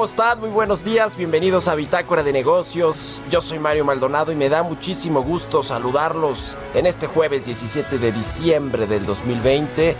¿Cómo están? Muy buenos días, bienvenidos a Bitácora de Negocios. Yo soy Mario Maldonado y me da muchísimo gusto saludarlos en este jueves 17 de diciembre del 2020.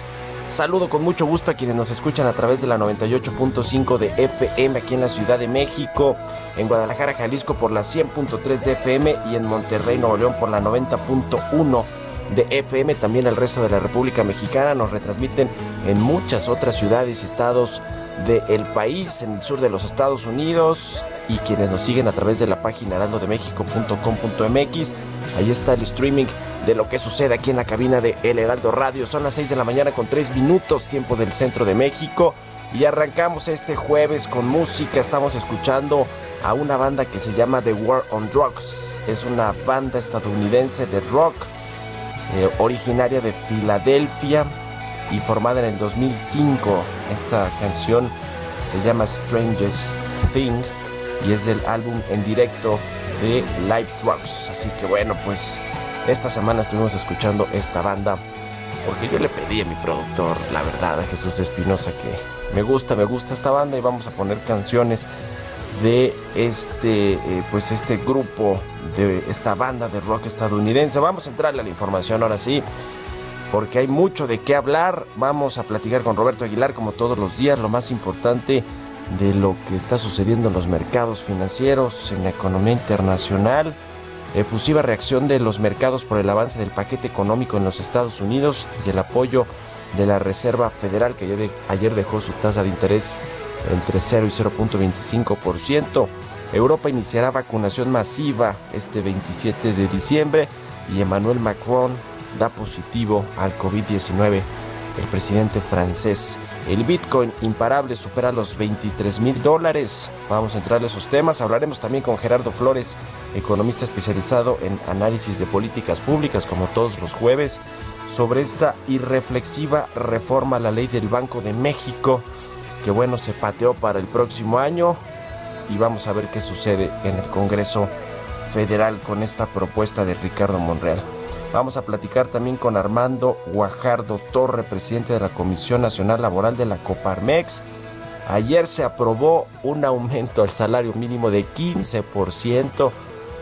Saludo con mucho gusto a quienes nos escuchan a través de la 98.5 de FM aquí en la Ciudad de México, en Guadalajara, Jalisco por la 100.3 de FM y en Monterrey, Nuevo León por la 90.1 de FM. También el resto de la República Mexicana nos retransmiten en muchas otras ciudades y estados del país, en el sur de los Estados Unidos y quienes nos siguen a través de la página heraldodemexico.com.mx. Ahí está el streaming de lo que sucede aquí en la cabina de El Heraldo Radio. Son las 6 de la mañana con 3 minutos, tiempo del centro de México. Y arrancamos este jueves con música. Estamos escuchando a una banda que se llama The War on Drugs. Es una banda estadounidense de rock eh, originaria de Filadelfia y formada en el 2005. Esta canción se llama Strangest Thing y es del álbum en directo de Live Rocks. Así que bueno, pues esta semana estuvimos escuchando esta banda porque yo le pedí a mi productor, la verdad, a Jesús Espinosa, que me gusta, me gusta esta banda y vamos a poner canciones de este, eh, pues este grupo, de esta banda de rock estadounidense. Vamos a entrarle a la información ahora sí porque hay mucho de qué hablar. Vamos a platicar con Roberto Aguilar como todos los días, lo más importante de lo que está sucediendo en los mercados financieros, en la economía internacional. Efusiva reacción de los mercados por el avance del paquete económico en los Estados Unidos y el apoyo de la Reserva Federal que ayer dejó su tasa de interés entre 0 y 0.25%. Europa iniciará vacunación masiva este 27 de diciembre y Emmanuel Macron da positivo al COVID-19 el presidente francés. El Bitcoin imparable supera los 23 mil dólares. Vamos a entrar a esos temas. Hablaremos también con Gerardo Flores, economista especializado en análisis de políticas públicas, como todos los jueves, sobre esta irreflexiva reforma a la ley del Banco de México, que bueno, se pateó para el próximo año. Y vamos a ver qué sucede en el Congreso Federal con esta propuesta de Ricardo Monreal. Vamos a platicar también con Armando Guajardo Torre, presidente de la Comisión Nacional Laboral de la Coparmex. Ayer se aprobó un aumento al salario mínimo de 15%.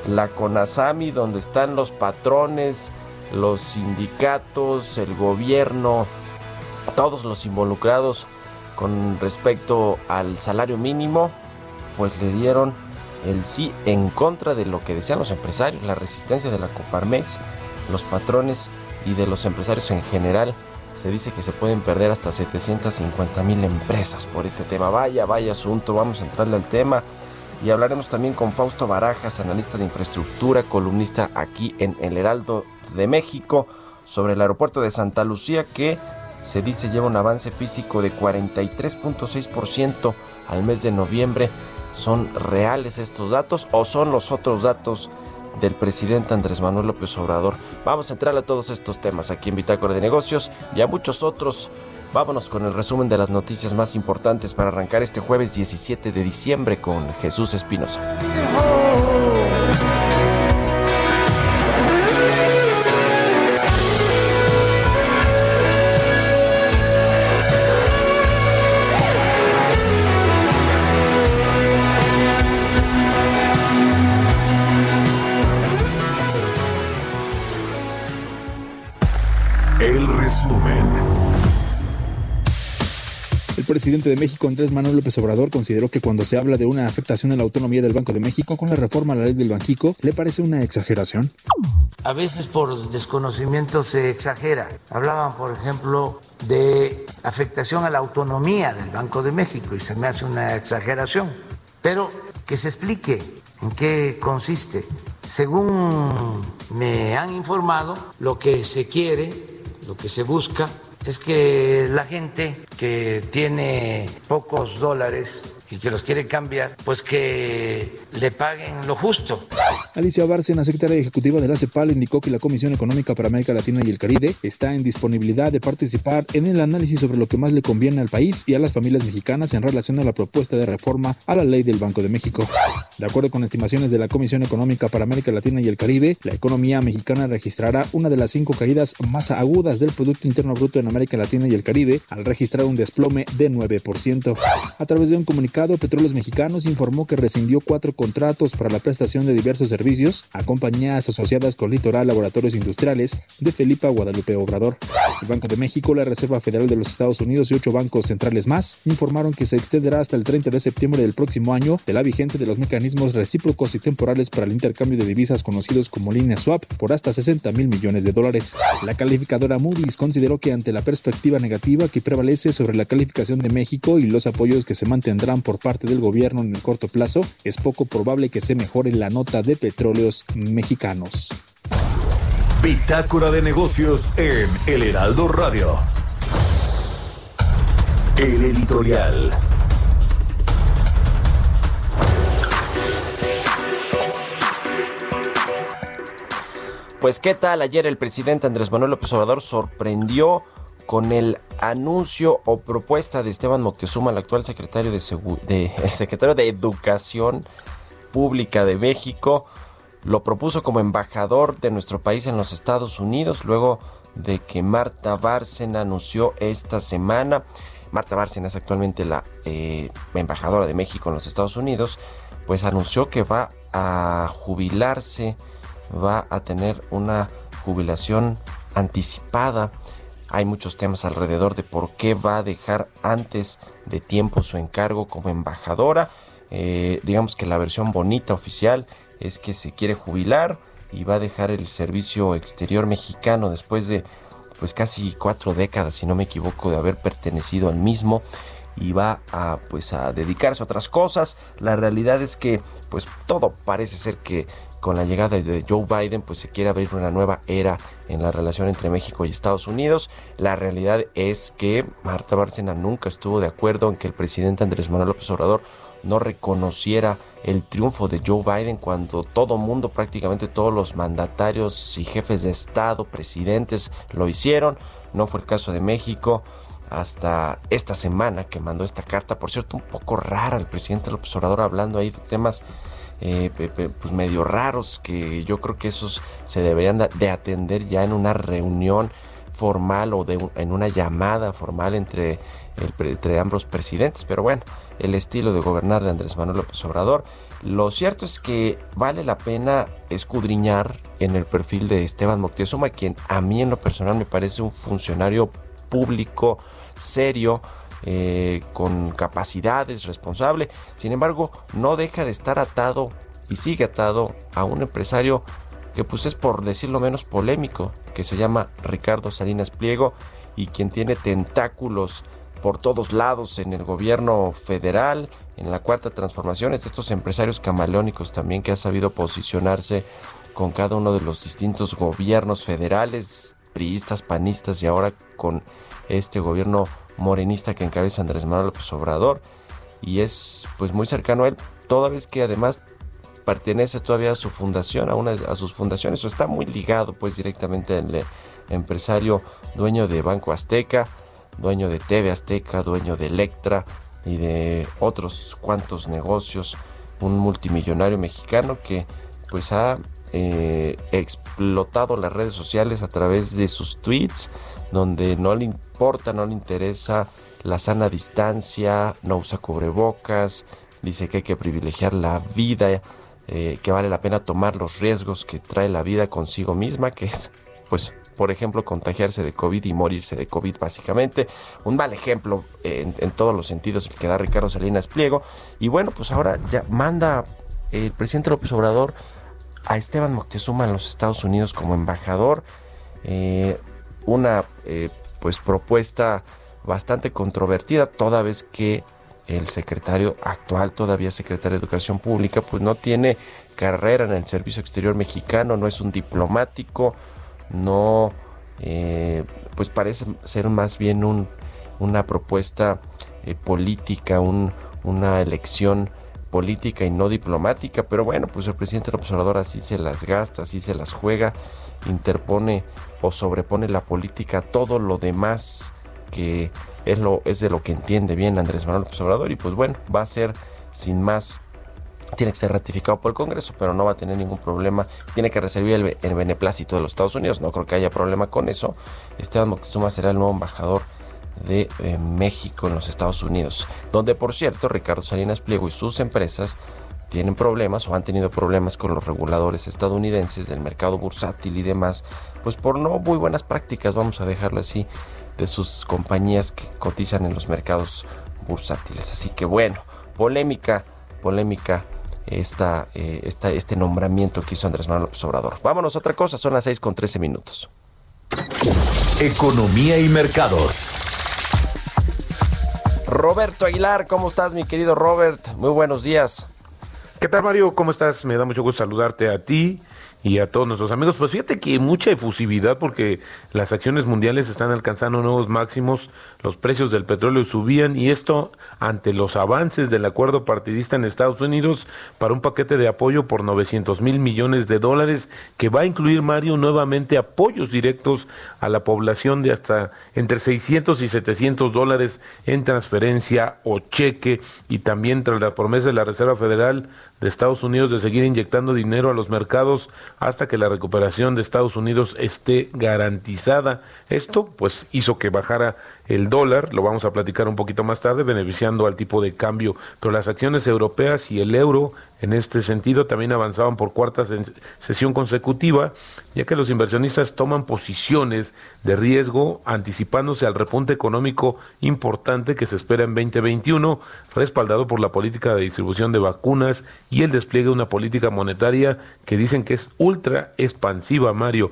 La CONASAMI, donde están los patrones, los sindicatos, el gobierno, todos los involucrados con respecto al salario mínimo, pues le dieron el sí en contra de lo que decían los empresarios, la resistencia de la Coparmex los patrones y de los empresarios en general. Se dice que se pueden perder hasta 750 mil empresas por este tema. Vaya, vaya asunto, vamos a entrarle al tema. Y hablaremos también con Fausto Barajas, analista de infraestructura, columnista aquí en El Heraldo de México, sobre el aeropuerto de Santa Lucía que se dice lleva un avance físico de 43.6% al mes de noviembre. ¿Son reales estos datos o son los otros datos del presidente Andrés Manuel López Obrador. Vamos a entrar a todos estos temas aquí en Bitácora de Negocios y a muchos otros. Vámonos con el resumen de las noticias más importantes para arrancar este jueves 17 de diciembre con Jesús Espinosa. Presidente de México, Andrés Manuel López Obrador, consideró que cuando se habla de una afectación a la autonomía del Banco de México con la reforma a la ley del Banjico, ¿le parece una exageración? A veces por desconocimiento se exagera. Hablaban, por ejemplo, de afectación a la autonomía del Banco de México y se me hace una exageración. Pero que se explique en qué consiste. Según me han informado, lo que se quiere, lo que se busca es que la gente que tiene pocos dólares y que los quiere cambiar, pues que le paguen lo justo. Alicia Bárcena, secretaria ejecutiva de la CEPAL, indicó que la Comisión Económica para América Latina y el Caribe está en disponibilidad de participar en el análisis sobre lo que más le conviene al país y a las familias mexicanas en relación a la propuesta de reforma a la ley del Banco de México. De acuerdo con estimaciones de la Comisión Económica para América Latina y el Caribe, la economía mexicana registrará una de las cinco caídas más agudas del Producto Interno Bruto en América Latina y el Caribe, al registrar un desplome de 9%. A través de un comunicado, Petróleos Mexicanos informó que rescindió cuatro contratos para la prestación de diversos servicios a compañías asociadas con Litoral Laboratorios Industriales de Felipa Guadalupe Obrador. El Banco de México, la Reserva Federal de los Estados Unidos y ocho bancos centrales más informaron que se extenderá hasta el 30 de septiembre del próximo año de la vigencia de los mecanismos recíprocos y temporales para el intercambio de divisas conocidos como línea swap por hasta 60 mil millones de dólares. La calificadora Moody's consideró que ante la perspectiva negativa que prevalece sobre la calificación de México y los apoyos que se mantendrán por parte del gobierno en el corto plazo, es poco probable que se mejore la nota de petróleos mexicanos. Bitácora de negocios en El Heraldo Radio. El editorial. Pues qué tal, ayer el presidente Andrés Manuel López Obrador sorprendió con el anuncio o propuesta de Esteban Moctezuma, el actual secretario de, el secretario de Educación Pública de México, lo propuso como embajador de nuestro país en los Estados Unidos, luego de que Marta Bárcena anunció esta semana. Marta Bárcena es actualmente la eh, embajadora de México en los Estados Unidos, pues anunció que va a jubilarse, va a tener una jubilación anticipada hay muchos temas alrededor de por qué va a dejar antes de tiempo su encargo como embajadora. Eh, digamos que la versión bonita oficial es que se quiere jubilar y va a dejar el servicio exterior mexicano después de pues casi cuatro décadas, si no me equivoco, de haber pertenecido al mismo y va a pues a dedicarse a otras cosas. La realidad es que pues todo parece ser que con la llegada de Joe Biden, pues se quiere abrir una nueva era en la relación entre México y Estados Unidos. La realidad es que Marta Bárcena nunca estuvo de acuerdo en que el presidente Andrés Manuel López Obrador no reconociera el triunfo de Joe Biden cuando todo mundo, prácticamente todos los mandatarios y jefes de Estado, presidentes lo hicieron. No fue el caso de México hasta esta semana que mandó esta carta, por cierto, un poco rara el presidente López Obrador hablando ahí de temas eh, pues medio raros que yo creo que esos se deberían de atender ya en una reunión formal o de en una llamada formal entre, entre ambos presidentes. Pero bueno, el estilo de gobernar de Andrés Manuel López Obrador. Lo cierto es que vale la pena escudriñar en el perfil de Esteban Moctezuma, quien a mí en lo personal me parece un funcionario público serio, eh, con capacidades, responsable. Sin embargo, no deja de estar atado y sigue atado a un empresario que pues es por decirlo menos polémico, que se llama Ricardo Salinas Pliego y quien tiene tentáculos por todos lados en el gobierno federal, en la cuarta transformación, es estos empresarios camaleónicos también que ha sabido posicionarse con cada uno de los distintos gobiernos federales, priistas, panistas y ahora con este gobierno morenista que encabeza Andrés Manuel López Obrador. Y es pues muy cercano a él, toda vez que además pertenece todavía a su fundación, a una a sus fundaciones, o está muy ligado pues directamente al empresario dueño de Banco Azteca, dueño de TV Azteca, dueño de Electra y de otros cuantos negocios, un multimillonario mexicano que pues ha eh, explotado las redes sociales a través de sus tweets, donde no le importa, no le interesa la sana distancia, no usa cubrebocas, dice que hay que privilegiar la vida, eh, que vale la pena tomar los riesgos que trae la vida consigo misma, que es, pues, por ejemplo, contagiarse de COVID y morirse de COVID, básicamente. Un mal ejemplo en, en todos los sentidos el que da Ricardo Salinas Pliego. Y bueno, pues ahora ya manda el presidente López Obrador a Esteban Moctezuma en los Estados Unidos como embajador. Eh, una eh, pues propuesta bastante controvertida toda vez que el secretario actual, todavía secretario de Educación Pública, pues no tiene carrera en el servicio exterior mexicano, no es un diplomático, no, eh, pues parece ser más bien un, una propuesta política, un, una elección política y no diplomática, pero bueno, pues el presidente López Obrador así se las gasta, así se las juega, interpone o sobrepone la política a todo lo demás que es, lo, es de lo que entiende bien Andrés Manuel Obrador y pues bueno, va a ser sin más tiene que ser ratificado por el Congreso, pero no va a tener ningún problema. Tiene que recibir el, beneplácito de los Estados Unidos. No creo que haya problema con eso. Esteban Moctezuma será el nuevo embajador de eh, México en los Estados Unidos, donde por cierto Ricardo Salinas Pliego y sus empresas tienen problemas o han tenido problemas con los reguladores estadounidenses del mercado bursátil y demás, pues por no muy buenas prácticas, vamos a dejarlo así, de sus compañías que cotizan en los mercados bursátiles. Así que bueno, polémica, polémica esta, eh, esta, este nombramiento que hizo Andrés Manuel López Obrador. Vámonos a otra cosa, son las 6 con 13 minutos. Economía y mercados. Roberto Aguilar, ¿cómo estás, mi querido Robert? Muy buenos días. ¿Qué tal, Mario? ¿Cómo estás? Me da mucho gusto saludarte a ti y a todos nuestros amigos. Pues fíjate que mucha efusividad porque las acciones mundiales están alcanzando nuevos máximos, los precios del petróleo subían y esto ante los avances del acuerdo partidista en Estados Unidos para un paquete de apoyo por 900 mil millones de dólares que va a incluir, Mario, nuevamente apoyos directos a la población de hasta entre 600 y 700 dólares en transferencia o cheque y también tras la promesa de la Reserva Federal de Estados Unidos de seguir inyectando dinero a los mercados hasta que la recuperación de Estados Unidos esté garantizada. Esto pues hizo que bajara el dólar, lo vamos a platicar un poquito más tarde, beneficiando al tipo de cambio, pero las acciones europeas y el euro en este sentido también avanzaban por cuarta sesión consecutiva, ya que los inversionistas toman posiciones de riesgo anticipándose al repunte económico importante que se espera en 2021, respaldado por la política de distribución de vacunas y el despliegue de una política monetaria que dicen que es ultra expansiva, Mario.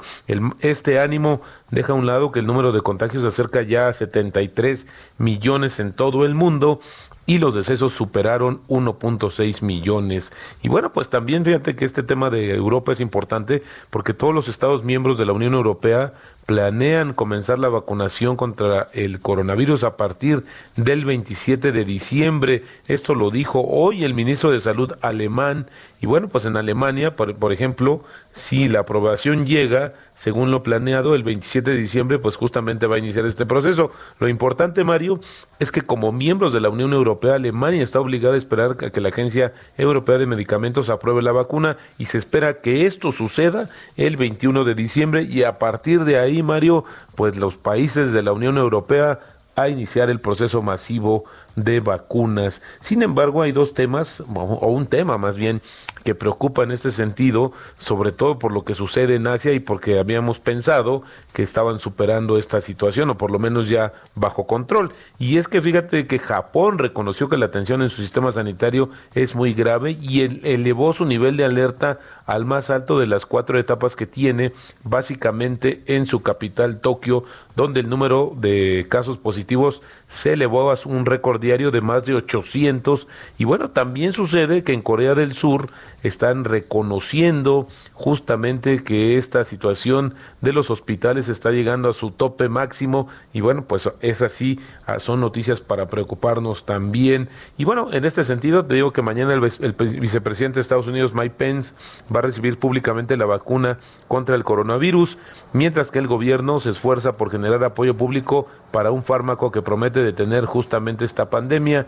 este ánimo deja a un lado que el número de contagios se acerca ya a 73 millones en todo el mundo y los decesos superaron 1.6 millones. Y bueno, pues también fíjate que este tema de Europa es importante porque todos los Estados miembros de la Unión Europea planean comenzar la vacunación contra el coronavirus a partir del 27 de diciembre. Esto lo dijo hoy el ministro de Salud alemán. Y bueno, pues en Alemania, por, por ejemplo, si la aprobación llega, según lo planeado, el 27 de diciembre, pues justamente va a iniciar este proceso. Lo importante, Mario, es que como miembros de la Unión Europea, Alemania está obligada a esperar a que la Agencia Europea de Medicamentos apruebe la vacuna y se espera que esto suceda el 21 de diciembre y a partir de ahí, Mario, pues los países de la Unión Europea a iniciar el proceso masivo de vacunas. Sin embargo, hay dos temas, o un tema más bien, que preocupa en este sentido, sobre todo por lo que sucede en Asia y porque habíamos pensado que estaban superando esta situación, o por lo menos ya bajo control. Y es que fíjate que Japón reconoció que la tensión en su sistema sanitario es muy grave y elevó su nivel de alerta al más alto de las cuatro etapas que tiene, básicamente en su capital, Tokio, donde el número de casos positivos se elevó a un récord diario de más de 800. Y bueno, también sucede que en Corea del Sur están reconociendo justamente que esta situación de los hospitales está llegando a su tope máximo y bueno, pues es así, ah, son noticias para preocuparnos también. Y bueno, en este sentido te digo que mañana el, el vicepresidente de Estados Unidos, Mike Pence, va a recibir públicamente la vacuna contra el coronavirus, mientras que el gobierno se esfuerza por generar apoyo público para un fármaco que promete detener justamente esta pandemia.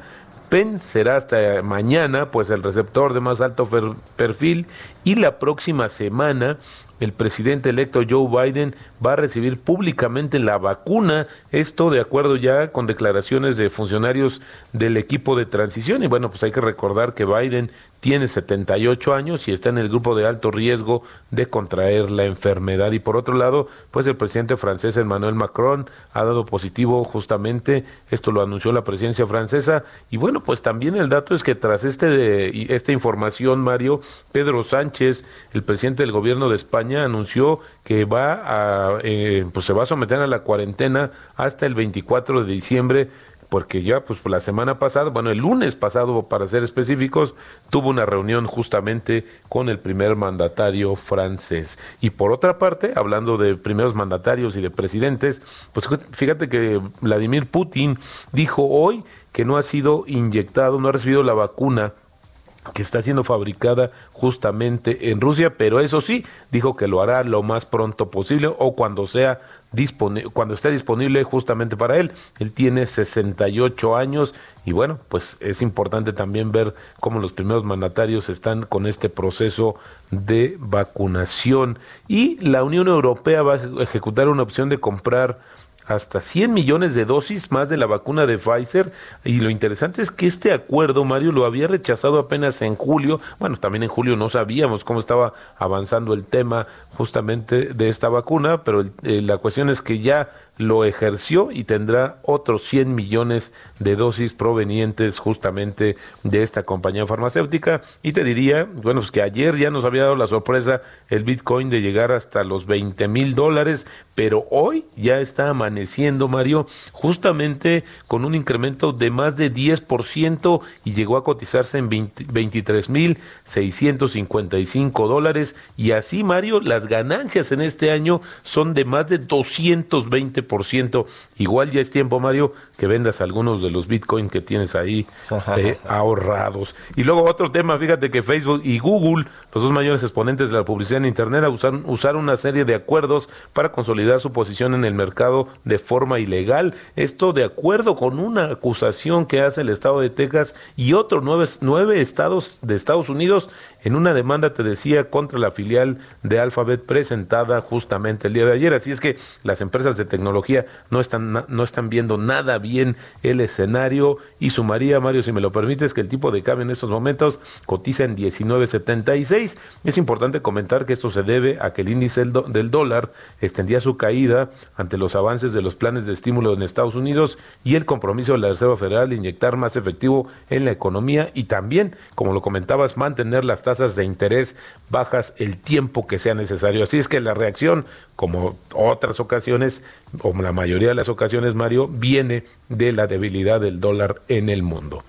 Pence será hasta mañana pues el receptor de más alto perfil y la próxima semana el presidente electo Joe Biden va a recibir públicamente la vacuna, esto de acuerdo ya con declaraciones de funcionarios del equipo de transición. Y bueno, pues hay que recordar que Biden tiene 78 años y está en el grupo de alto riesgo de contraer la enfermedad. Y por otro lado, pues el presidente francés Emmanuel Macron ha dado positivo justamente, esto lo anunció la presidencia francesa. Y bueno, pues también el dato es que tras este de, esta información, Mario, Pedro Sánchez, el presidente del gobierno de España, anunció que va a, eh, pues se va a someter a la cuarentena hasta el 24 de diciembre porque ya pues la semana pasada, bueno, el lunes pasado para ser específicos, tuvo una reunión justamente con el primer mandatario francés. Y por otra parte, hablando de primeros mandatarios y de presidentes, pues fíjate que Vladimir Putin dijo hoy que no ha sido inyectado, no ha recibido la vacuna que está siendo fabricada justamente en Rusia, pero eso sí, dijo que lo hará lo más pronto posible o cuando sea disponible, cuando esté disponible justamente para él. Él tiene 68 años y bueno, pues es importante también ver cómo los primeros mandatarios están con este proceso de vacunación y la Unión Europea va a ejecutar una opción de comprar hasta 100 millones de dosis más de la vacuna de Pfizer. Y lo interesante es que este acuerdo, Mario, lo había rechazado apenas en julio. Bueno, también en julio no sabíamos cómo estaba avanzando el tema justamente de esta vacuna, pero eh, la cuestión es que ya lo ejerció y tendrá otros 100 millones de dosis provenientes justamente de esta compañía farmacéutica. Y te diría, bueno, pues que ayer ya nos había dado la sorpresa el Bitcoin de llegar hasta los 20 mil dólares, pero hoy ya está amaneciendo, Mario, justamente con un incremento de más de 10% y llegó a cotizarse en 23 mil 655 dólares. Y así, Mario, las ganancias en este año son de más de 220 ciento. Igual ya es tiempo, Mario, que vendas algunos de los Bitcoin que tienes ahí eh, ahorrados. Y luego otro tema, fíjate que Facebook y Google, los dos mayores exponentes de la publicidad en Internet, usaron, usaron una serie de acuerdos para consolidar su posición en el mercado de forma ilegal. Esto de acuerdo con una acusación que hace el estado de Texas y otros nueve, nueve estados de Estados Unidos en una demanda, te decía, contra la filial de Alphabet presentada justamente el día de ayer. Así es que las empresas de tecnología no están, no están viendo nada bien el escenario y sumaría, Mario, si me lo permites, que el tipo de cambio en estos momentos cotiza en 19.76. Es importante comentar que esto se debe a que el índice del, dólar extendía su caída ante los avances de los planes de estímulo en Estados Unidos y el compromiso de la Reserva Federal de inyectar más efectivo en la economía y también, como lo comentabas, mantener las tasas de interés bajas el tiempo que sea necesario. Así es que la reacción, como otras ocasiones, o la mayoría de las ocasiones, Mario, viene de la debilidad del dólar en el mundo.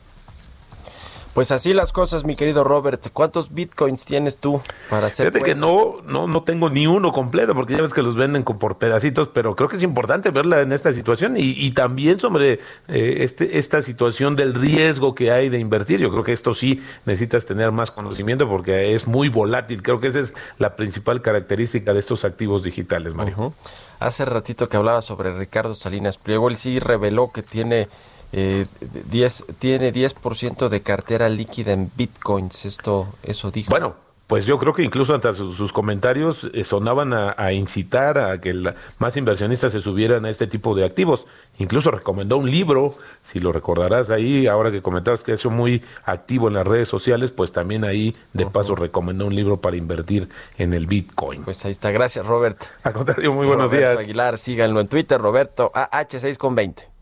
Pues así las cosas, mi querido Robert. ¿Cuántos bitcoins tienes tú para hacer? Fíjate que no, no, no tengo ni uno completo, porque ya ves que los venden por pedacitos, pero creo que es importante verla en esta situación y, también sobre eh, este, esta situación del riesgo que hay de invertir. Yo creo que esto sí necesitas tener más conocimiento porque es muy volátil. Creo que esa es la principal característica de estos activos digitales, Mario. Hace ratito que hablaba sobre Ricardo Salinas Pliego, él sí reveló que tiene eh, 10, tiene 10% de cartera líquida en bitcoins. Esto, eso dijo. Bueno, pues yo creo que incluso hasta sus, comentarios eh, sonaban a, incitar a que más inversionistas se subieran a este tipo de activos. Incluso recomendó un libro, si lo recordarás ahí, ahora que comentabas que ha sido muy activo en las redes sociales, pues también ahí de paso recomendó un libro para invertir en el Bitcoin. Pues ahí está, gracias Robert. Al contrario, muy buenos días. Aguilar, síganlo en Twitter, Roberto AH6 con 20.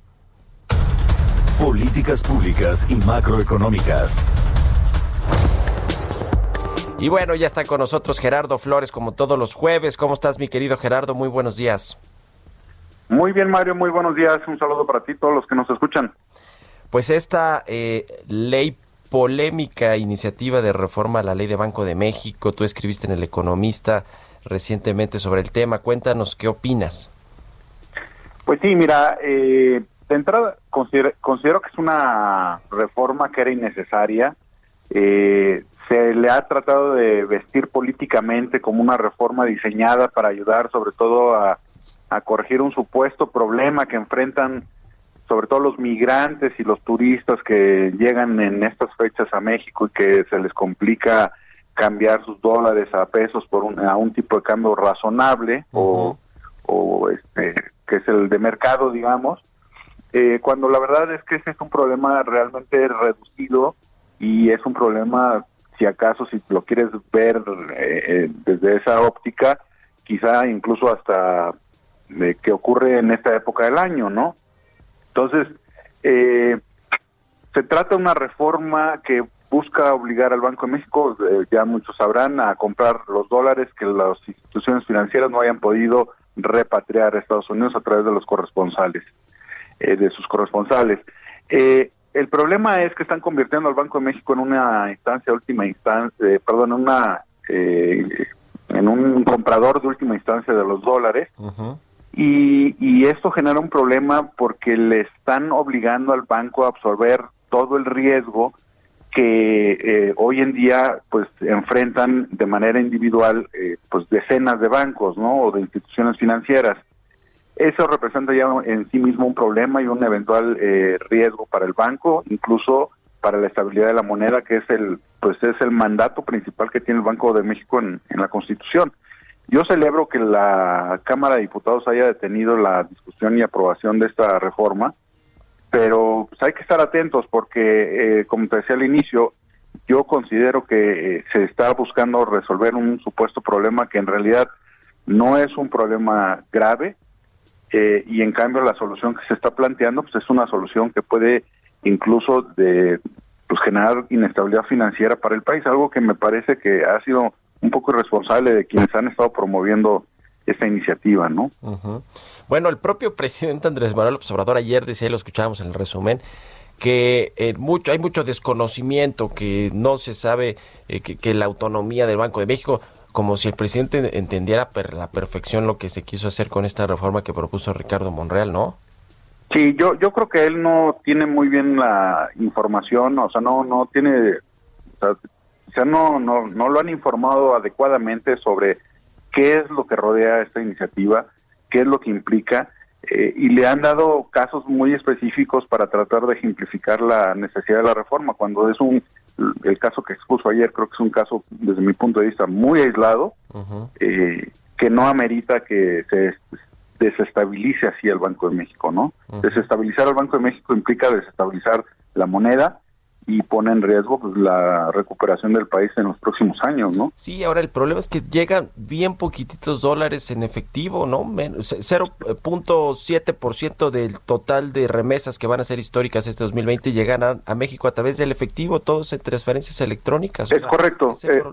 Políticas públicas y macroeconómicas. Y bueno, ya está con nosotros Gerardo Flores como todos los jueves. ¿Cómo estás, mi querido Gerardo? Muy buenos días. Muy bien, Mario, muy buenos días. Un saludo para ti, todos los que nos escuchan. Pues esta eh, ley polémica iniciativa de reforma a la ley de Banco de México. Tú escribiste en El Economista recientemente sobre el tema. Cuéntanos qué opinas. Pues sí, mira, eh, de entrada considero, que es una reforma que era innecesaria. Eh, se le ha tratado de vestir políticamente como una reforma diseñada para ayudar sobre todo a, a corregir un supuesto problema que enfrentan sobre todo los migrantes y los turistas que llegan en estas fechas a México y que se les complica cambiar sus dólares a pesos por un, a un tipo de cambio razonable o, o este, que es el de mercado, digamos, eh, cuando la verdad es que ese es un problema realmente reducido y es un problema, si acaso, si lo quieres ver eh, eh, desde esa óptica, quizá incluso hasta que ocurre en esta época del año, ¿no? Entonces, se trata de una reforma que busca obligar al Banco de México, ya muchos sabrán, a comprar los dólares que las instituciones financieras no hayan podido repatriar a Estados Unidos a través de los corresponsales, eh, de sus corresponsales. Eh, el problema es que están convirtiendo al Banco de México en una instancia última instancia, eh, perdón, en una en un comprador de última instancia de los dólares. y, y esto genera un problema porque le están obligando al banco a absorber todo el riesgo que eh, hoy en día pues enfrentan de manera individual eh, pues decenas de bancos no o de instituciones financieras eso representa ya en sí mismo un problema y un eventual eh, riesgo para el banco incluso para la estabilidad de la moneda que es el pues es el mandato principal que tiene el Banco de México en, en la Constitución. Yo celebro que la Cámara de Diputados haya detenido la discusión y aprobación de esta reforma pero pues, hay que estar atentos porque, eh, como te decía al inicio, yo considero que eh, se está buscando resolver un supuesto problema que en realidad no es un problema grave eh, y en cambio la solución que se está planteando pues es una solución que puede incluso de pues generar inestabilidad financiera para el país, algo que me parece que ha sido un poco irresponsable de quienes han estado promoviendo esta iniciativa, ¿no? Bueno, el propio presidente Andrés Manuel López Obrador ayer decía, lo escuchábamos en el resumen, que eh, mucho, hay mucho desconocimiento, que no se sabe eh, que, la autonomía del Banco de México, como si el presidente entendiera per la perfección lo que se quiso hacer con esta reforma que propuso Ricardo Monreal, ¿no? Sí, yo yo creo que él no tiene muy bien la información, o sea, no no tiene, sea, no, no no lo han informado adecuadamente sobre qué es lo que rodea esta iniciativa, qué es lo que implica, eh, y le han dado casos muy específicos para tratar de ejemplificar la necesidad de la reforma, cuando es un, el caso que expuso ayer, creo que es un caso, desde mi punto de vista, muy aislado, eh, que no amerita que se desestabilice así el Banco de México, ¿no? Desestabilizar al Banco de México implica desestabilizar la moneda, y pone en riesgo pues, la recuperación del país en los próximos años, ¿no? Sí, ahora el problema es que llegan bien poquititos dólares en efectivo, ¿no? 0.7% del total de remesas que van a ser históricas este 2020 llegan a, México a través del efectivo, todos en transferencias electrónicas. Es correcto. Es, eh,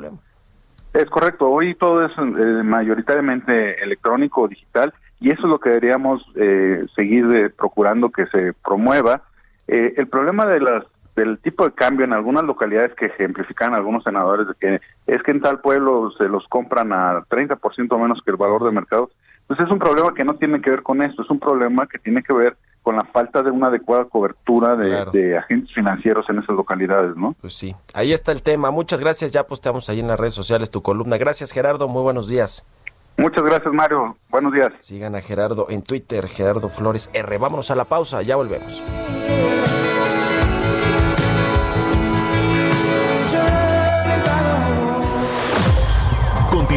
es correcto. Hoy todo es eh, mayoritariamente electrónico o digital y eso es lo que deberíamos eh, seguir procurando que se promueva. el problema de las del tipo de cambio en algunas localidades que ejemplifican algunos senadores de que es que en tal pueblo se los compran a 30% menos que el valor de mercado, pues es un problema que no tiene que ver con esto, es un problema que tiene que ver con la falta de una adecuada cobertura de, agentes financieros en esas localidades, ¿no? Pues sí, ahí está el tema. Muchas gracias, ya posteamos ahí en las redes sociales tu columna. Gracias Gerardo, muy buenos días. Muchas gracias Mario, buenos días. Sigan a Gerardo en Twitter, Gerardo Flores R. Vámonos a la pausa, ya volvemos.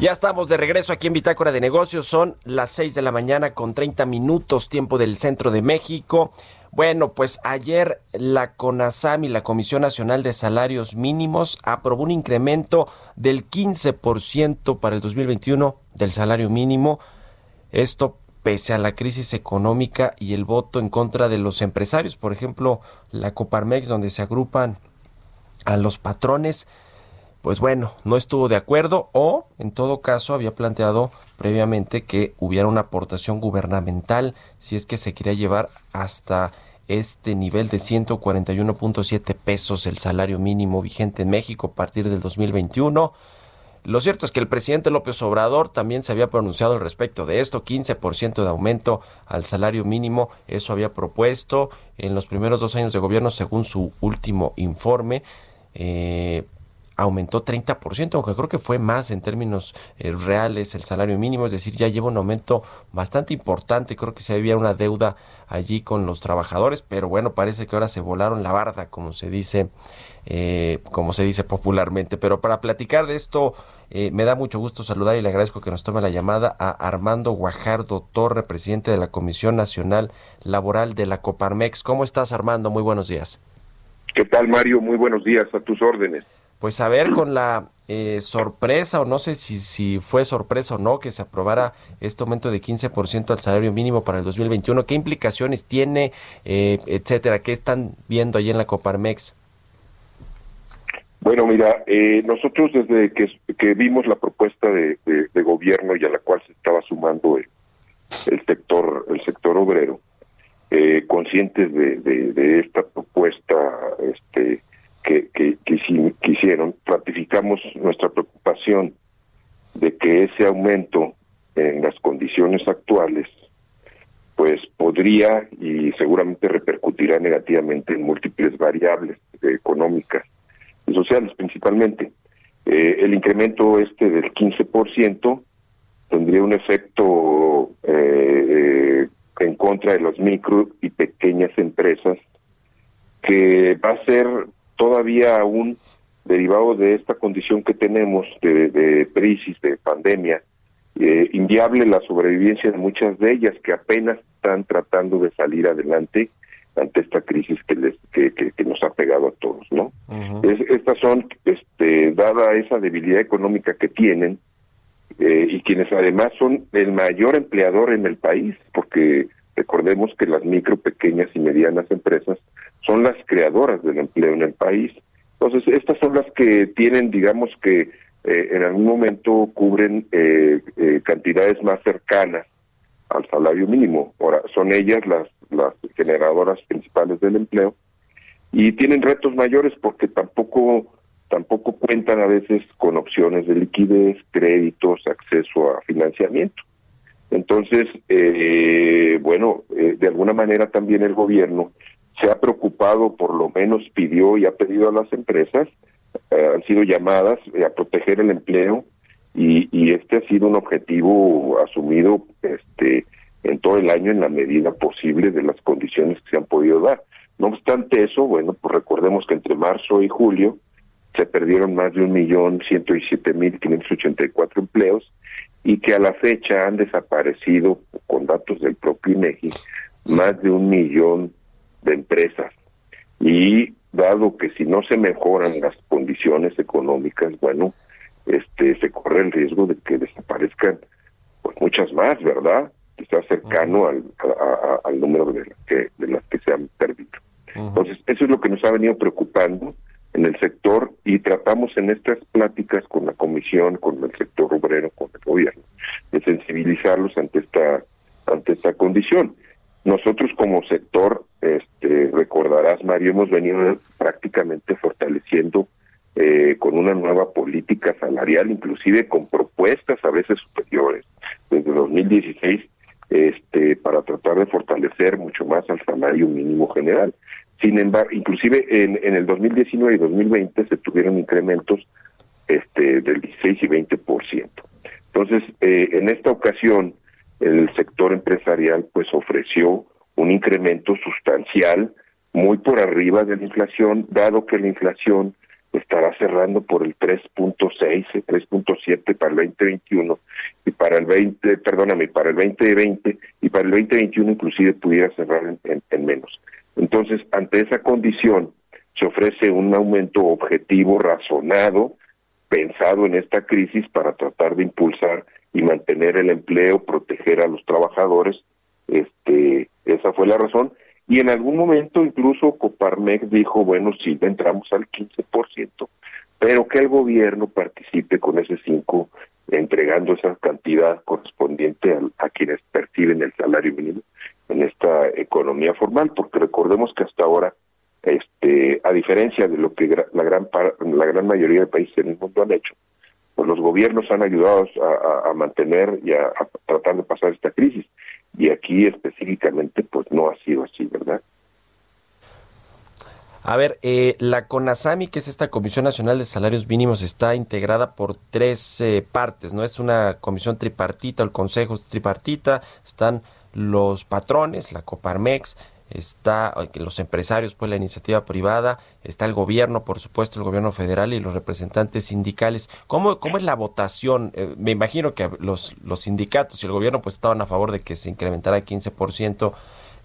Ya estamos de regreso aquí en Bitácora de Negocios. Son las 6 de la mañana con 30 minutos tiempo del centro de México. Bueno, pues ayer la CONASAM y la Comisión Nacional de Salarios Mínimos aprobó un incremento del 15% para el 2021 del salario mínimo. Esto pese a la crisis económica y el voto en contra de los empresarios. Por ejemplo, la Coparmex, donde se agrupan a los patrones, pues bueno, no estuvo de acuerdo o en todo caso había planteado previamente que hubiera una aportación gubernamental si es que se quería llevar hasta este nivel de 141.7 pesos el salario mínimo vigente en México a partir del 2021. Lo cierto es que el presidente López Obrador también se había pronunciado al respecto de esto, 15% de aumento al salario mínimo, eso había propuesto en los primeros dos años de gobierno según su último informe. Eh, aumentó 30%, aunque creo que fue más en términos eh, reales el salario mínimo, es decir, ya lleva un aumento bastante importante, creo que se había una deuda allí con los trabajadores, pero bueno, parece que ahora se volaron la barda, como se dice, eh, como se dice popularmente. Pero para platicar de esto, eh, me da mucho gusto saludar y le agradezco que nos tome la llamada a Armando Guajardo Torre, presidente de la Comisión Nacional Laboral de la Coparmex. ¿Cómo estás, Armando? Muy buenos días. ¿Qué tal, Mario? Muy buenos días, a tus órdenes pues a ver con la eh, sorpresa, o no sé si, si fue sorpresa o no, que se aprobara este aumento de 15% al salario mínimo para el 2021. ¿Qué implicaciones tiene, eh, etcétera? ¿Qué están viendo allí en la Coparmex? Bueno, mira, eh, nosotros desde que, vimos la propuesta de, gobierno y a la cual se estaba sumando el, sector el sector obrero, conscientes de, de, esta propuesta este, que, que, que, ratificamos nuestra preocupación de que ese aumento en las condiciones actuales pues podría y seguramente repercutirá negativamente en múltiples variables económicas y sociales principalmente. Eh, el incremento este del 15% tendría un efecto eh, en contra de las micro y pequeñas empresas que va a ser todavía aún derivado de esta condición que tenemos de, crisis, de pandemia, eh, inviable la sobrevivencia de muchas de ellas que apenas están tratando de salir adelante ante esta crisis que les que, que, nos ha pegado a todos, ¿no? estas son, este, dada esa debilidad económica que tienen eh, y quienes además son el mayor empleador en el país, porque recordemos que las micro, pequeñas y medianas empresas son las creadoras del empleo en el país. Entonces, estas son las que tienen, digamos que eh, en algún momento cubren eh, eh, cantidades más cercanas al salario mínimo. Ahora, son ellas las, las generadoras principales del empleo y tienen retos mayores porque tampoco tampoco cuentan a veces con opciones de liquidez, créditos, acceso a financiamiento. Entonces, bueno, de alguna manera también el gobierno se ha preocupado, por lo menos pidió y ha pedido a las empresas, eh, han sido llamadas eh, a proteger el empleo y, este ha sido un objetivo asumido este en todo el año en la medida posible de las condiciones que se han podido dar. No obstante eso, bueno, pues recordemos que entre marzo y julio se perdieron más de un millón ciento mil quinientos empleos y que a la fecha han desaparecido, con datos del propio INEGI, más de un millón de empresas. Y dado que si no se mejoran las condiciones económicas, bueno, este se corre el riesgo de que desaparezcan pues muchas más, ¿verdad? Está cercano al, al número de las, que, de las que se han perdido. Entonces, eso es lo que nos ha venido preocupando en el sector y tratamos en estas pláticas con la comisión, con el sector obrero, con el gobierno, de sensibilizarlos ante esta ante esta condición. Nosotros como sector, este, recordarás, Mario, hemos venido prácticamente fortaleciendo eh, con una nueva política salarial, inclusive con propuestas a veces superiores, desde 2016, este, para tratar de fortalecer mucho más al salario mínimo general. Sin embargo, inclusive en, en el 2019 y 2020 se tuvieron incrementos este, del 16 y 20%. Entonces, eh, en esta ocasión, el sector empresarial pues ofreció un incremento sustancial muy por arriba de la inflación, dado que la inflación estará cerrando por el 3.6, 3.7 para el 2021 y para el 20, perdóname, para el 2020 y para el 2021 inclusive pudiera cerrar en, menos. Entonces, ante esa condición, se ofrece un aumento objetivo, razonado, pensado en esta crisis para tratar de impulsar y mantener el empleo, proteger a los trabajadores. Este, esa fue la razón. Y en algún momento incluso Coparmex dijo, bueno, sí, entramos al 15%, pero que el gobierno participe con ese 5, entregando esa cantidad correspondiente a, quienes perciben el salario mínimo en esta economía formal, porque recordemos que hasta ahora, este, a diferencia de lo que la gran la gran mayoría de países en el mundo han hecho, pues los gobiernos han ayudado a, mantener y a, tratar de pasar esta crisis y aquí específicamente pues no ha sido así, ¿verdad? A ver, eh, la CONASAMI, que es esta Comisión Nacional de Salarios Mínimos, está integrada por tres eh, partes, ¿no? Es una comisión tripartita, el consejo es tripartita, están los patrones, la Coparmex, está los empresarios, pues la iniciativa privada, está el gobierno, por supuesto, el gobierno federal y los representantes sindicales. ¿Cómo, cómo es la votación? Eh, me imagino que los, los sindicatos y el gobierno pues estaban a favor de que se incrementara el 15%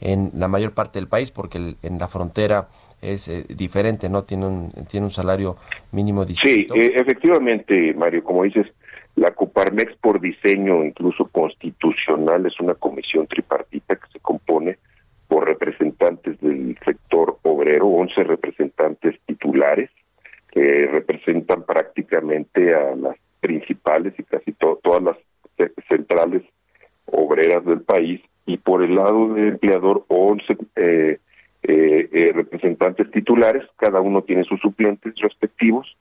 en la mayor parte del país porque en la frontera es eh, diferente, ¿no? Tiene un, tiene un salario mínimo distinto. Sí, eh, efectivamente, Mario, como dices, la Coparmex por diseño incluso constitucional es una comisión tripartita que se compone por representantes del sector obrero, 11 representantes titulares que representan prácticamente a las principales y casi todas las centrales obreras del país. Y por el lado del empleador 11 eh, eh, eh, representantes titulares, cada uno tiene sus suplentes respectivos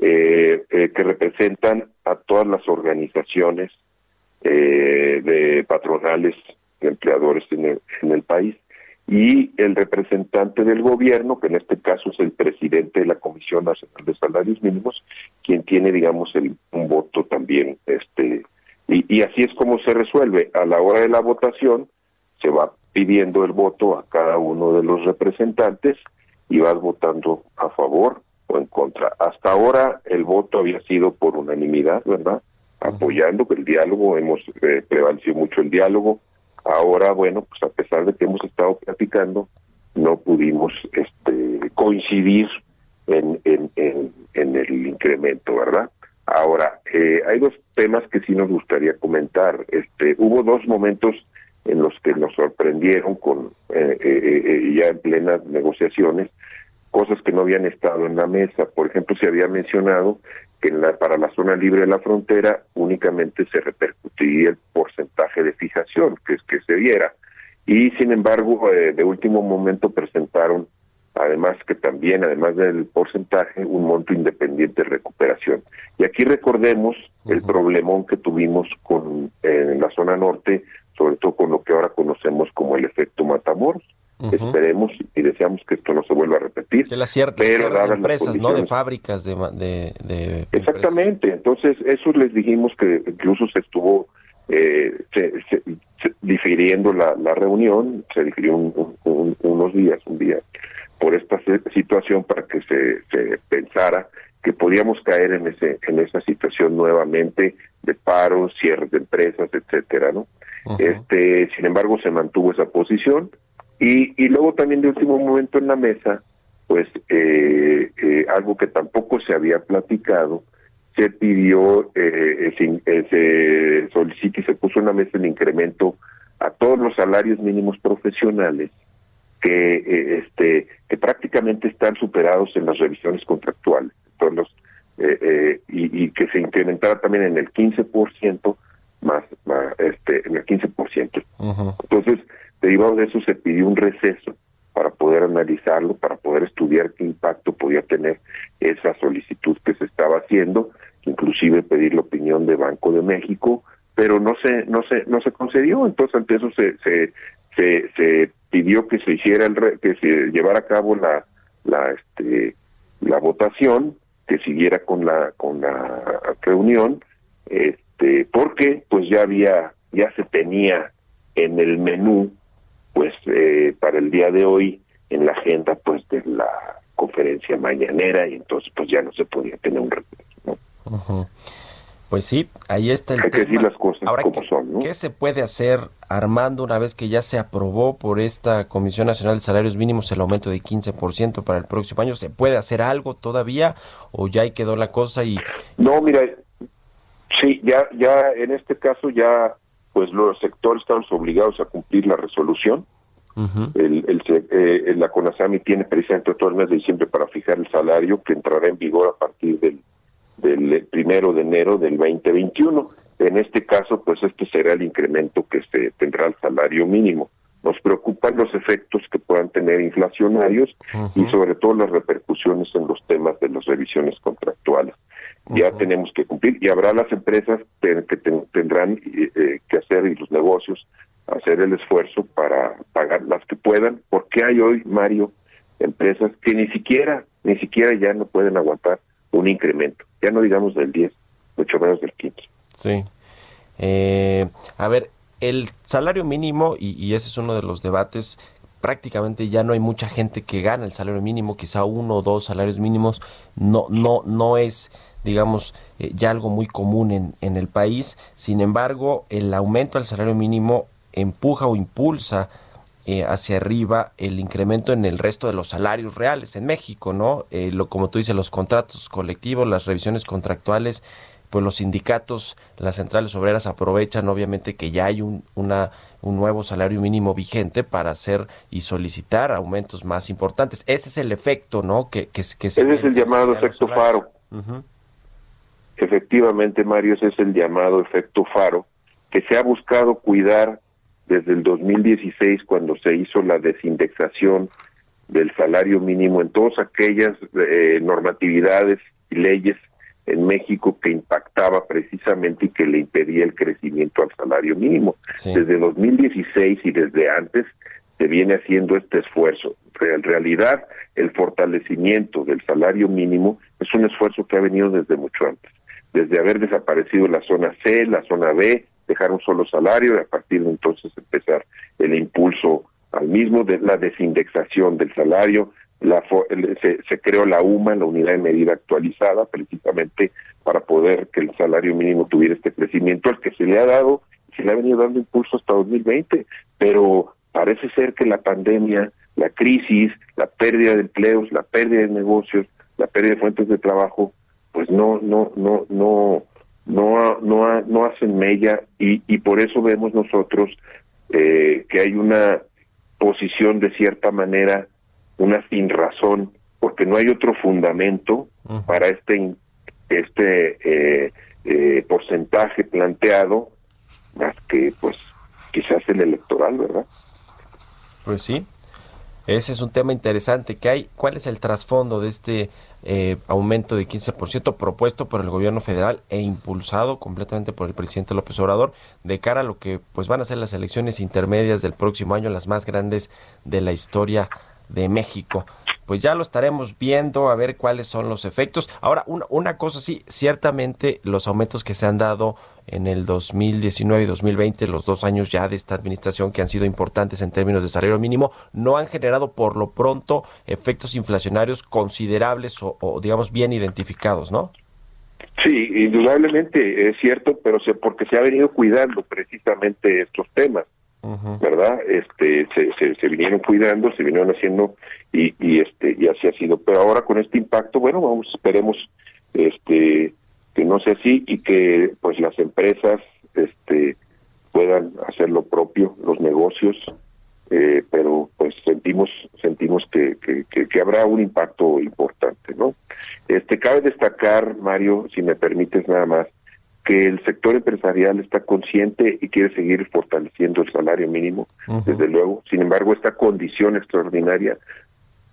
que representan a todas las organizaciones de patronales de empleadores en el país y el representante del gobierno, que en este caso es el presidente de la Comisión Nacional de Salarios Mínimos, quien tiene, digamos, el, un voto también, este, y, y así es como se resuelve. A la hora de la votación se va pidiendo el voto a cada uno de los representantes y vas votando a favor o en contra. Hasta ahora el voto había sido por unanimidad, ¿verdad? Apoyando el diálogo, hemos eh, prevalecido mucho el diálogo, Ahora, bueno, pues a pesar de que hemos estado platicando, no pudimos este, coincidir en, en, en, el incremento, ¿verdad? Ahora, eh, hay dos temas que sí nos gustaría comentar. Este, hubo dos momentos en los que nos sorprendieron con eh, eh, ya en plenas negociaciones, cosas que no habían estado en la mesa. Por ejemplo, se había mencionado que para la zona libre de la frontera únicamente se repercutiría el porcentaje de fijación que, es que se diera. Y sin embargo, eh, de último momento presentaron, además que también, además del porcentaje, un monto independiente de recuperación. Y aquí recordemos el problemón que tuvimos con en la zona norte, sobre todo con lo que ahora conocemos como el efecto Matamoros Esperemos y deseamos que esto no se vuelva a repetir. De las ciertas empresas, ¿no? De fábricas, de... Exactamente, entonces eso les dijimos que incluso se estuvo eh, difiriendo la, la, reunión, se difirió unos días, un día, por esta situación para que se, se pensara que podíamos caer en ese en esa situación nuevamente de paro, cierre de empresas, etcétera, ¿no? Este, sin embargo, se mantuvo esa posición y, y luego también de último momento en la mesa, pues eh, eh, algo que tampoco se había platicado, se pidió, eh, se solicitó y se puso en la mesa el incremento a todos los salarios mínimos profesionales que este que prácticamente están superados en las revisiones contractuales todos los, y, y, que se incrementara también en el 15% más, más este en el 15%. Entonces, Derivado de eso se pidió un receso para poder analizarlo, para poder estudiar qué impacto podía tener esa solicitud que se estaba haciendo, inclusive pedir la opinión de Banco de México, pero no se no se no se concedió, entonces ante eso se se se, pidió que se hiciera el que se llevara a cabo la la este la votación, que siguiera con la con la reunión, este porque pues ya había ya se tenía en el menú pues eh, para el día de hoy en la agenda pues de la conferencia mañanera y entonces pues ya no se podía tener un. ¿no? Pues sí, ahí está el Hay que decir las cosas Ahora, como ¿qué, son, ¿no? ¿qué se puede hacer, Armando, una vez que ya se aprobó por esta Comisión Nacional de Salarios Mínimos el aumento de 15% para el próximo año? ¿Se puede hacer algo todavía o ya ahí quedó la cosa y... No, mira, sí, ya, ya en este caso ya pues los sectores estamos obligados a cumplir la resolución. Ujú, El, el, eh, la CONASAMI tiene precisamente todo el mes de diciembre para fijar el salario que entrará en vigor a partir del, del primero de enero del 2021. En este caso, pues este será el incremento que se tendrá el salario mínimo. Nos preocupan los efectos que puedan tener inflacionarios y sobre todo las repercusiones en los temas de las revisiones contractuales. Ya tenemos que cumplir y habrá las empresas que, que ten- tendrán eh, eh, que hacer y los negocios hacer el esfuerzo para pagar las que puedan, porque hay hoy, Mario, empresas que ni siquiera, ni siquiera ya no pueden aguantar un incremento, ya no digamos del 10, mucho menos del 15. Sí. Eh, a ver, el salario mínimo, y, y ese es uno de los debates, prácticamente ya no hay mucha gente que gana el salario mínimo, quizá uno o dos salarios mínimos, no, no, no es, digamos, eh, ya algo muy común en, en el país. Sin embargo, el aumento del salario mínimo empuja o impulsa eh, hacia arriba el incremento en el resto de los salarios reales en México, ¿no? Eh, lo, como tú dices, los contratos colectivos, las revisiones contractuales, pues los sindicatos, las centrales obreras aprovechan obviamente que ya hay un, una, un nuevo salario mínimo vigente para hacer y solicitar aumentos más importantes. Ese es el efecto, ¿no? Que, que, que se Ese ve es el llamado efecto faro. Ujú. Efectivamente, Mario, ese es el llamado efecto faro, que se ha buscado cuidar desde el 2016 cuando se hizo la desindexación del salario mínimo en todas aquellas eh, normatividades y leyes en México que impactaba precisamente y que le impedía el crecimiento al salario mínimo. Sí. Desde 2016 y desde antes se viene haciendo este esfuerzo. En realidad, el fortalecimiento del salario mínimo es un esfuerzo que ha venido desde mucho antes, desde haber desaparecido la zona C, la zona B, dejar un solo salario y a partir de entonces empezar el impulso al mismo de la desindexación del salario, la se, se creó la UMA, la unidad de medida actualizada, precisamente para poder que el salario mínimo tuviera este crecimiento al que se le ha dado, se le ha venido dando impulso hasta 2020, pero parece ser que la pandemia, la crisis, la pérdida de empleos, la pérdida de negocios, la pérdida de fuentes de trabajo, pues no, no, no, no, no, no, no hacen mella y, y por eso vemos nosotros eh, que hay una posición de cierta manera, una sin razón, porque no hay otro fundamento para este este eh, eh, porcentaje planteado más que pues quizás el electoral, ¿verdad? Pues sí, ese es un tema interesante que hay. ¿Cuál es el trasfondo de este eh, aumento de 15% propuesto por el gobierno federal e impulsado completamente por el presidente López Obrador de cara a lo que pues van a ser las elecciones intermedias del próximo año, las más grandes de la historia de México? Pues ya lo estaremos viendo a ver cuáles son los efectos. Ahora, una, una cosa sí, ciertamente los aumentos que se han dado en el 2019 y 2020, los dos años ya de esta administración que han sido importantes en términos de salario mínimo, no han generado por lo pronto efectos inflacionarios considerables o, o, digamos bien identificados, ¿no? Sí, indudablemente es cierto, pero se, porque se ha venido cuidando precisamente estos temas. ¿verdad? Este, se, se, se vinieron cuidando, se vinieron haciendo y, y este y así ha sido. Pero ahora con este impacto, bueno, vamos, esperemos, este, que no sea así y que pues las empresas, este, puedan hacer lo propio, los negocios, eh, pero pues sentimos sentimos que, que, que, que habrá un impacto importante, ¿no? Este cabe destacar, Mario, si me permites nada más, que el sector empresarial está consciente y quiere seguir fortaleciendo el salario mínimo, desde luego. Sin embargo, esta condición extraordinaria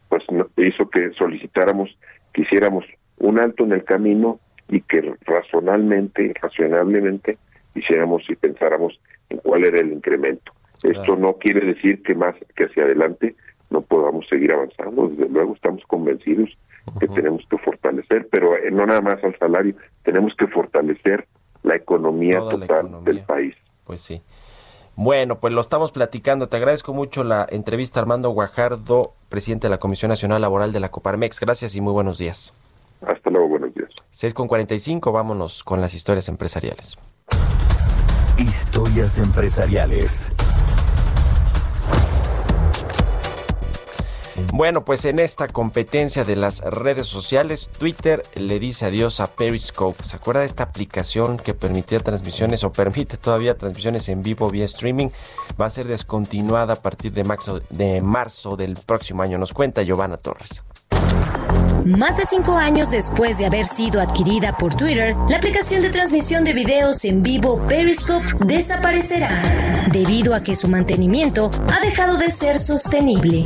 pues no- hizo que solicitáramos, que hiciéramos un alto en el camino y que razonalmente, razonablemente hiciéramos y pensáramos en cuál era el incremento. Esto no quiere decir que más que hacia adelante no podamos seguir avanzando. Desde luego estamos convencidos que tenemos que fortalecer, pero eh, no nada más al salario, tenemos que fortalecer la economía Toda la total economía. del país. Pues sí. Bueno, pues lo estamos platicando. Te agradezco mucho la entrevista Armando Guajardo, presidente de la Comisión Nacional Laboral de la Coparmex. Gracias y muy buenos días. Hasta luego, buenos días. 6 con 45, vámonos con las historias empresariales. Historias empresariales. Bueno, pues en esta competencia de las redes sociales, Twitter le dice adiós a Periscope. ¿Se acuerda de esta aplicación que permitía transmisiones o permite todavía transmisiones en vivo vía streaming? Va a ser descontinuada a partir de marzo, de marzo del próximo año. Nos cuenta Giovanna Torres. Más de cinco años después de haber sido adquirida por Twitter, la aplicación de transmisión de videos en vivo Periscope desaparecerá, debido a que su mantenimiento ha dejado de ser sostenible.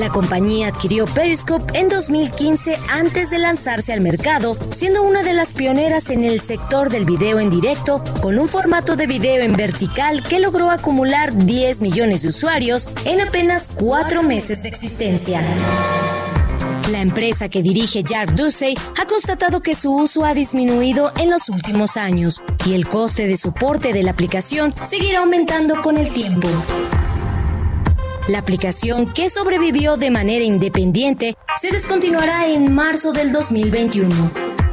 La compañía adquirió Periscope en 2015 antes de lanzarse al mercado, siendo una de las pioneras en el sector del video en directo, con un formato de video en vertical que logró acumular 10 millones de usuarios en apenas cuatro meses de existencia. La empresa que dirige Jack Ducey ha constatado que su uso ha disminuido en los últimos años y el coste de soporte de la aplicación seguirá aumentando con el tiempo. La aplicación, que sobrevivió de manera independiente, se descontinuará en marzo del 2021.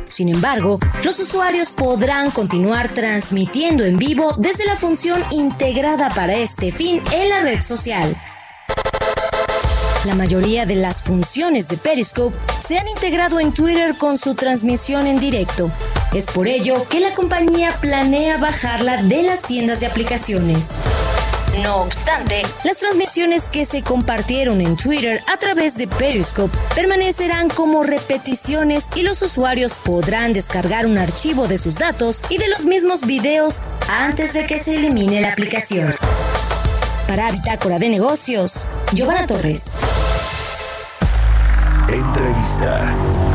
Sin embargo, los usuarios podrán continuar transmitiendo en vivo desde la función integrada para este fin en la red social. La mayoría de las funciones de Periscope se han integrado en Twitter con su transmisión en directo. Es por ello que la compañía planea bajarla de las tiendas de aplicaciones. No obstante, las transmisiones que se compartieron en Twitter a través de Periscope permanecerán como repeticiones y los usuarios podrán descargar un archivo de sus datos y de los mismos videos antes de que se elimine la aplicación. Para Bitácora de Negocios, Giovanna Torres. Entrevista.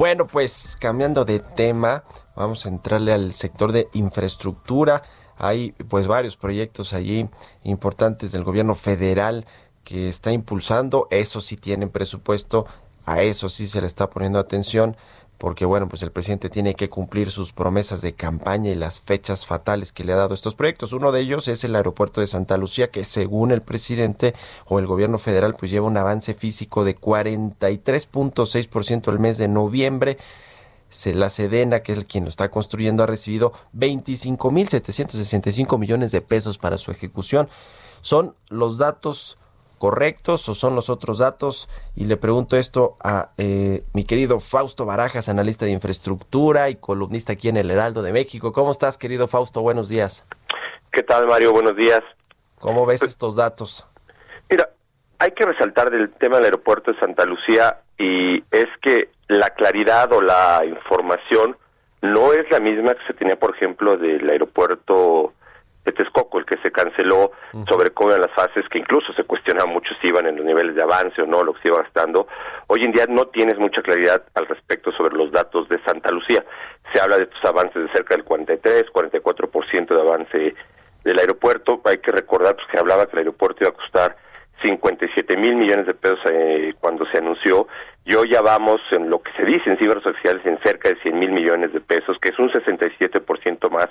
Bueno, pues cambiando de tema, vamos a entrarle al sector de infraestructura. Hay pues varios proyectos allí importantes del gobierno federal que está impulsando. Eso sí tienen presupuesto, a eso sí se le está poniendo atención porque bueno, pues el presidente tiene que cumplir sus promesas de campaña y las fechas fatales que le ha dado estos proyectos. Uno de ellos es el aeropuerto de Santa Lucía, que según el presidente o el gobierno federal, pues lleva un avance físico de 43.6% el mes de noviembre. La Sedena, que es el quien lo está construyendo, ha recibido 25.765 millones de pesos para su ejecución. Son los datos correctos o son los otros datos? Y le pregunto esto a eh, mi querido Fausto Barajas, analista de infraestructura y columnista aquí en el Heraldo de México. ¿Cómo estás, querido Fausto? Buenos días. ¿Qué tal, Mario? Buenos días. ¿Cómo ves estos datos? Mira, hay que resaltar del tema del aeropuerto de Santa Lucía y es que la claridad o la información no es la misma que se tenía, por ejemplo, del aeropuerto de Texcoco, el que se canceló sobre cómo eran las fases, que incluso se cuestionaba mucho si iban en los niveles de avance o no, lo que se iba gastando. Hoy en día no tienes mucha claridad al respecto sobre los datos de Santa Lucía. Se habla de estos avances de cerca del 43, 44% de avance del aeropuerto. Hay que recordar pues, que hablaba que el aeropuerto iba a costar 57 mil millones de pesos eh, cuando se anunció y hoy ya vamos en lo que se dice en cifras oficiales en cerca de 100 mil millones de pesos, que es un 67% más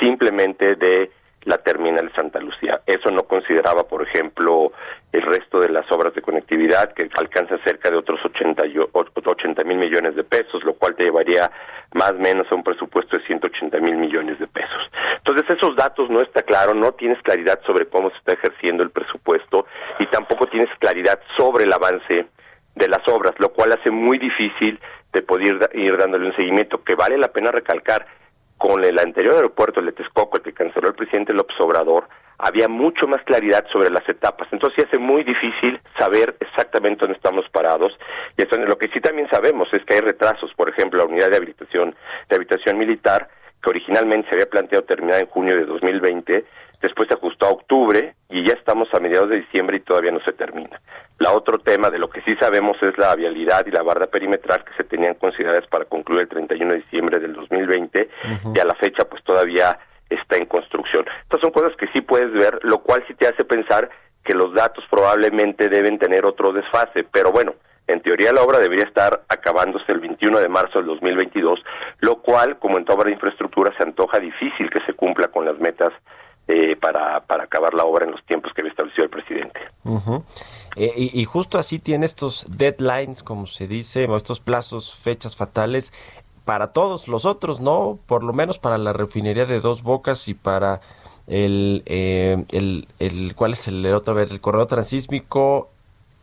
simplemente de la terminal Santa Lucía. Eso no consideraba, por ejemplo, el resto de las obras de conectividad, que alcanza cerca de otros 80 mil millones de pesos, lo cual te llevaría más o menos a un presupuesto de 180 mil millones de pesos. Entonces, esos datos no está claro, no tienes claridad sobre cómo se está ejerciendo el presupuesto y tampoco tienes claridad sobre el avance de las obras, lo cual hace muy difícil de poder ir dándole un seguimiento, que vale la pena recalcar con el anterior aeropuerto, el de Texcoco, el que canceló el presidente López Obrador, había mucho más claridad sobre las etapas. Entonces hace muy difícil saber exactamente dónde estamos parados. Y eso, lo que sí también sabemos es que hay retrasos. Por ejemplo, la unidad de habitación, de habitación militar, que originalmente se había planteado terminar en junio de 2020, después se ajustó a octubre y ya estamos a mediados de diciembre y todavía no se termina. La otro tema de lo que sí sabemos es la vialidad y la barda perimetral que se tenían consideradas para concluir el 31 de diciembre del 2020 y a la fecha pues todavía está en construcción. Estas son cosas que sí puedes ver, lo cual sí te hace pensar que que los datos probablemente deben tener otro desfase, pero bueno, en teoría la obra debería estar acabándose el 21 de marzo del 2022, lo cual, como en toda obra de infraestructura, se antoja difícil que se cumpla con las metas eh, para, para acabar la obra en los tiempos que había establecido el presidente. Eh, y, justo así tiene estos deadlines, como se dice, o estos plazos, fechas fatales para todos los otros, ¿no? Por lo menos para la refinería de Dos Bocas y para el, eh, el, el ¿cuál es el otro? ver, el corredor transísmico,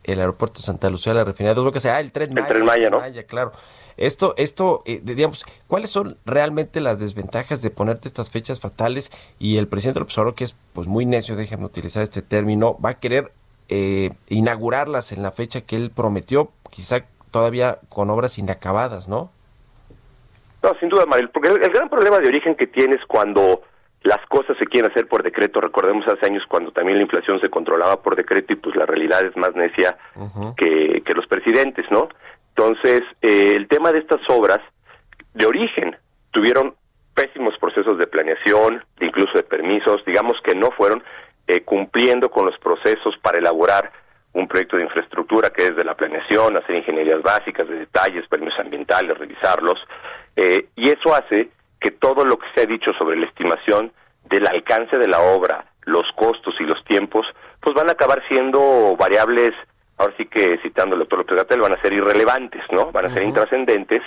el aeropuerto de Santa Lucía, la refinería de Dos Bocas, ah, el tren Maya. El tren Maya, ¿no? claro. Esto, esto, eh, digamos, ¿cuáles son realmente las desventajas de ponerte estas fechas fatales? Y el presidente López Obrador, que es pues muy necio, déjame utilizar este término, va a querer eh, inaugurarlas en la fecha que él prometió, quizá todavía con obras inacabadas, ¿no? No, sin duda, Mariel, porque el, gran problema de origen que tienes cuando las cosas se quieren hacer por decreto, recordemos hace años cuando también la inflación se controlaba por decreto y pues la realidad es más necia que, que los presidentes, ¿no? Entonces, eh, el tema de estas obras, de origen, tuvieron pésimos procesos de planeación, incluso de permisos, digamos que no fueron eh, cumpliendo con los procesos para elaborar un proyecto de infraestructura que es de la planeación, hacer ingenierías básicas de detalles, permisos ambientales, revisarlos, eh, y eso hace que todo lo que se ha dicho sobre la estimación del alcance de la obra, los costos y los tiempos, pues van a acabar siendo variables, ahora sí que citando al doctor López Gatel, van a ser irrelevantes, ¿no? Van a ser intrascendentes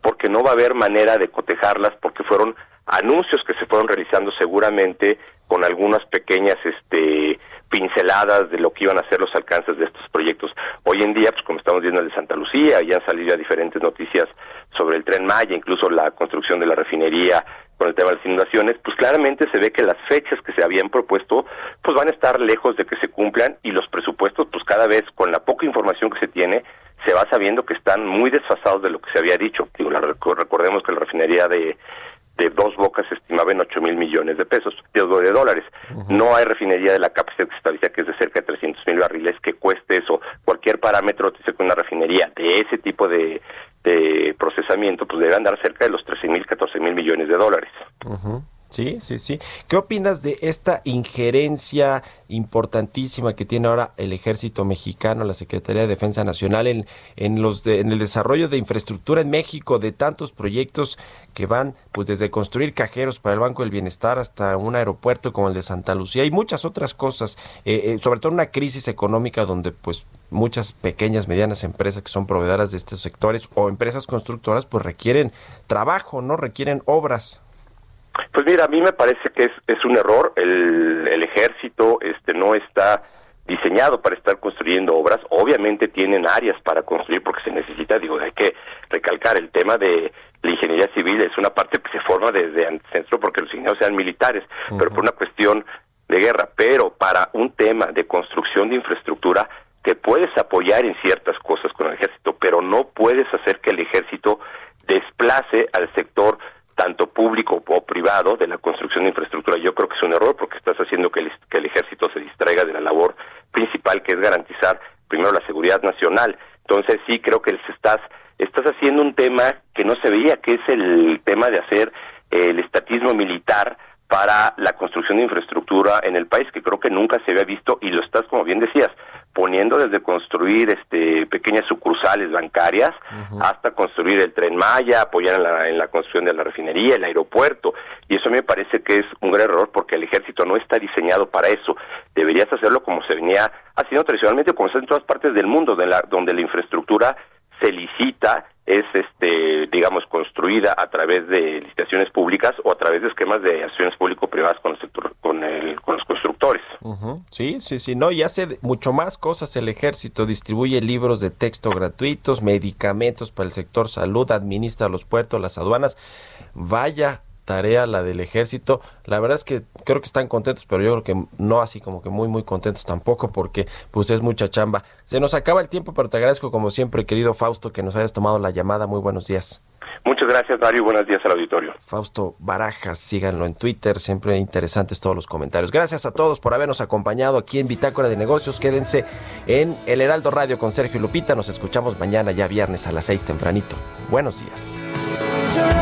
porque no va a haber manera de cotejarlas porque fueron anuncios que se fueron realizando seguramente con algunas pequeñas este pinceladas de lo que iban a ser los alcances de estos proyectos. Hoy en día, pues como estamos viendo el de Santa Lucía, ya han salido ya diferentes noticias sobre el tren Maya, incluso la construcción de la refinería con el tema de las inundaciones, pues claramente se ve que las fechas que se habían propuesto, pues van a estar lejos de que se cumplan y los presupuestos, pues cada vez con la poca información que se tiene, se va sabiendo que están muy desfasados de lo que se había dicho. Digo, recordemos que la refinería de de dos bocas se estimaba en 8 mil millones de pesos, de dólares. No hay refinería de la capacidad que se establecía que es de cerca de 300 mil barriles que cueste eso. Cualquier parámetro dice que una refinería de ese tipo de, procesamiento pues debe andar cerca de los 13 mil, 14 mil millones de dólares. Sí, sí, sí. ¿Qué opinas de esta injerencia importantísima que tiene ahora el ejército mexicano, la Secretaría de Defensa Nacional en, en los en el desarrollo de infraestructura en México, de tantos proyectos que van pues desde construir cajeros para el Banco del Bienestar hasta un aeropuerto como el de Santa Lucía y muchas otras cosas, eh, eh, sobre todo una crisis económica donde pues muchas pequeñas, medianas empresas que son proveedoras de estos sectores o empresas constructoras pues requieren trabajo, no requieren obras. Pues mira, a mí me parece que es, es un error. El, el ejército este, no está diseñado para estar construyendo obras. Obviamente tienen áreas para construir porque se necesita, digo, hay que recalcar el tema de la ingeniería civil, es una parte que se forma desde el centro porque los ingenieros sean militares, pero por una cuestión de guerra. Pero para un tema de construcción de infraestructura, te puedes apoyar en ciertas cosas con el ejército, pero no puedes hacer que el ejército desplace al sector tanto público o privado, de la construcción de infraestructura. Yo creo que es un error porque estás haciendo que el, que el ejército se distraiga de la labor principal, que es garantizar primero la seguridad nacional. Entonces sí creo que estás, estás haciendo un tema que no se veía, que es el tema de hacer el estatismo militar para la construcción de infraestructura en el país, que creo que nunca se había visto y lo estás, como bien decías, poniendo desde construir este pequeñas sucursales bancarias hasta construir el tren Maya, apoyar en la, en la construcción de la refinería, el aeropuerto, y eso me parece que es un gran error porque el ejército no está diseñado para eso. Deberías hacerlo como se venía haciendo tradicionalmente, como se hace en todas partes del mundo, de la, donde la infraestructura se licita es este digamos construida a través de licitaciones públicas o a través de esquemas de acciones público privadas con el sector con el con los constructores. Sí sí sí. No y hace mucho más cosas el ejército. Distribuye libros de texto gratuitos medicamentos para el sector salud administra los puertos las aduanas. Vaya tarea la del ejército. La verdad es que creo que están contentos, pero yo creo que no así como que muy muy contentos tampoco porque pues es mucha chamba. Se nos acaba el tiempo, pero te agradezco como siempre, querido Fausto, que nos hayas tomado la llamada. Muy buenos días. Muchas gracias, Mario. Buenos días al auditorio. Fausto Barajas, síganlo en Twitter, siempre interesantes todos los comentarios. Gracias a todos por habernos acompañado aquí en Bitácora de Negocios. Quédense en El Heraldo Radio con Sergio Lupita. Nos escuchamos mañana, ya viernes a las seis tempranito. Buenos días.